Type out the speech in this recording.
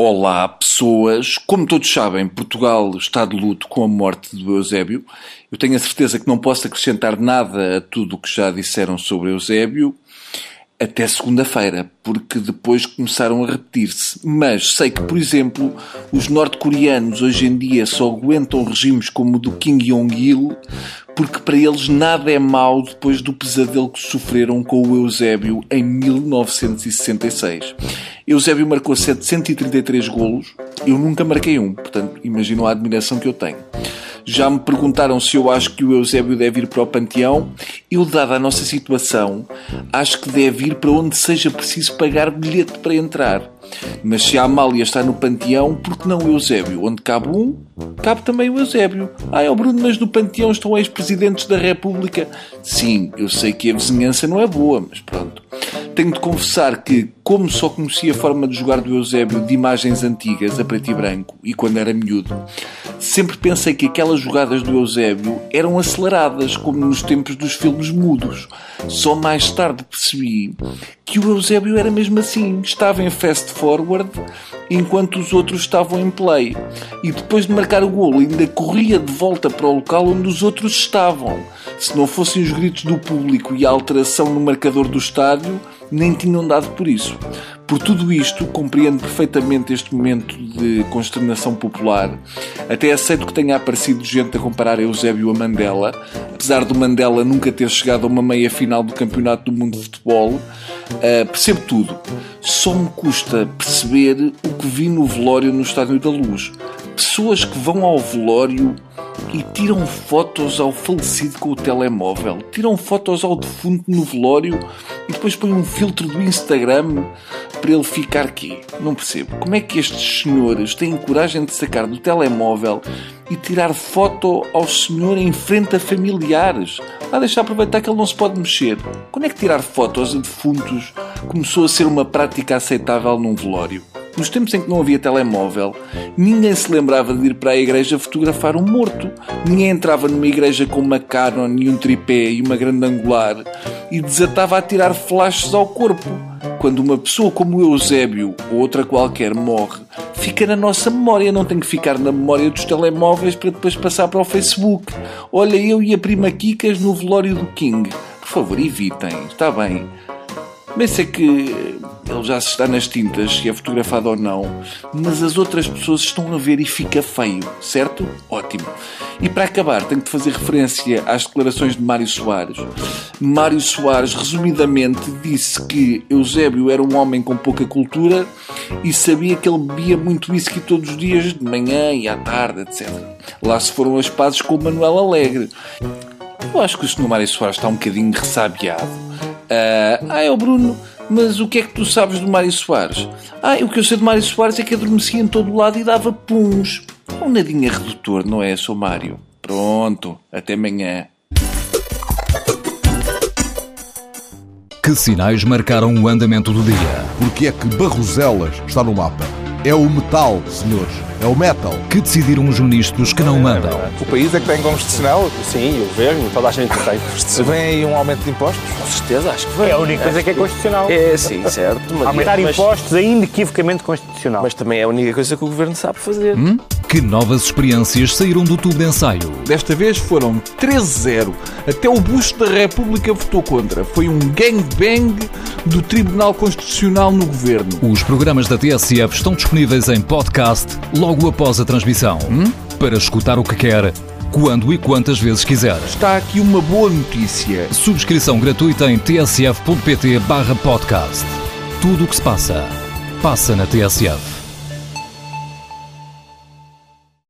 Olá, pessoas. Como todos sabem, Portugal está de luto com a morte do Eusébio. Eu tenho a certeza que não posso acrescentar nada a tudo o que já disseram sobre Eusébio até segunda-feira, porque depois começaram a repetir-se. Mas sei que, por exemplo, os norte-coreanos hoje em dia só aguentam regimes como o do Kim Jong-il porque para eles nada é mau depois do pesadelo que sofreram com o Eusébio em 1966. Eusébio marcou 733 golos, eu nunca marquei um, portanto imaginam a admiração que eu tenho. Já me perguntaram se eu acho que o Eusébio deve ir para o Panteão. Eu, dada a nossa situação, acho que deve ir para onde seja preciso pagar bilhete para entrar. Mas se a Amália está no Panteão, por que não o Eusébio? Onde cabe um, cabe também o Eusébio. Ah, é o Bruno, mas no Panteão estão ex-presidentes da República. Sim, eu sei que a vizinhança não é boa, mas pronto. Tenho de confessar que, como só conhecia a forma de jogar do Eusébio de imagens antigas, a preto e branco, e quando era miúdo, sempre pensei que aquelas jogadas do Eusébio eram aceleradas, como nos tempos dos filmes mudos. Só mais tarde percebi que o Eusébio era mesmo assim. Estava em fast forward enquanto os outros estavam em play. E depois de marcar o golo, ainda corria de volta para o local onde os outros estavam. Se não fossem os gritos do público e a alteração no marcador do estádio, nem tinham dado por isso. Por tudo isto, compreendo perfeitamente este momento de consternação popular. Até aceito que tenha aparecido gente a comparar Eusébio a Mandela, apesar do Mandela nunca ter chegado a uma meia final do Campeonato do Mundo de Futebol. Uh, percebo tudo. Só me custa perceber o que vi no velório no Estádio da Luz. Pessoas que vão ao velório e tiram fotos ao falecido com o telemóvel, tiram fotos ao defunto no velório e depois põem um filtro do Instagram para ele ficar aqui. Não percebo. Como é que estes senhores têm coragem de sacar do telemóvel e tirar foto ao senhor em frente a familiares? Ah, deixa aproveitar que ele não se pode mexer. Quando é que tirar fotos a defuntos começou a ser uma prática aceitável num velório? Nos tempos em que não havia telemóvel, ninguém se lembrava de ir para a igreja fotografar um morto. Ninguém entrava numa igreja com uma Canon e um tripé e uma grande angular e desatava a tirar flashes ao corpo. Quando uma pessoa como Eusébio ou outra qualquer morre, fica na nossa memória, não tem que ficar na memória dos telemóveis para depois passar para o Facebook. Olha, eu e a prima Kikas no velório do King. Por favor, evitem, está bem. Bem sei que ele já se está nas tintas, se é fotografado ou não, mas as outras pessoas estão a ver e fica feio, certo? Ótimo. E para acabar, tenho de fazer referência às declarações de Mário Soares. Mário Soares, resumidamente, disse que Eusébio era um homem com pouca cultura e sabia que ele bebia muito whisky todos os dias, de manhã e à tarde, etc. Lá se foram as pazes com o Manuel Alegre. Eu acho que o Sr. Mário Soares está um bocadinho ressabiado Uh, ah, é o Bruno, mas o que é que tu sabes do Mário Soares? Ah, o que eu sei do Mário Soares é que adormecia em todo lado e dava puns. É um nadinha redutor, não é, Sou Mário? Pronto, até amanhã. Que sinais marcaram o andamento do dia? Porque é que Barroselas está no mapa? É o metal, senhores. É o metal. Que decidiram os ministros que não mandam? O país é que tem constitucional? Sim, o governo, toda a gente tem constitucional. Vem aí um aumento de impostos? Com certeza, acho que vem. É a única coisa que é constitucional. É, sim, certo. Mas, Aumentar mas, impostos é inequivocamente constitucional. Mas também é a única coisa que o governo sabe fazer. Hum? Que novas experiências saíram do tubo de ensaio? Desta vez foram 13-0. Até o busto da República votou contra. Foi um gangbang do Tribunal Constitucional no governo. Os programas da TSF estão disponíveis em podcast logo após a transmissão. Hum? Para escutar o que quer, quando e quantas vezes quiser. Está aqui uma boa notícia. Subscrição gratuita em tsf.pt/podcast. Tudo o que se passa, passa na TSF.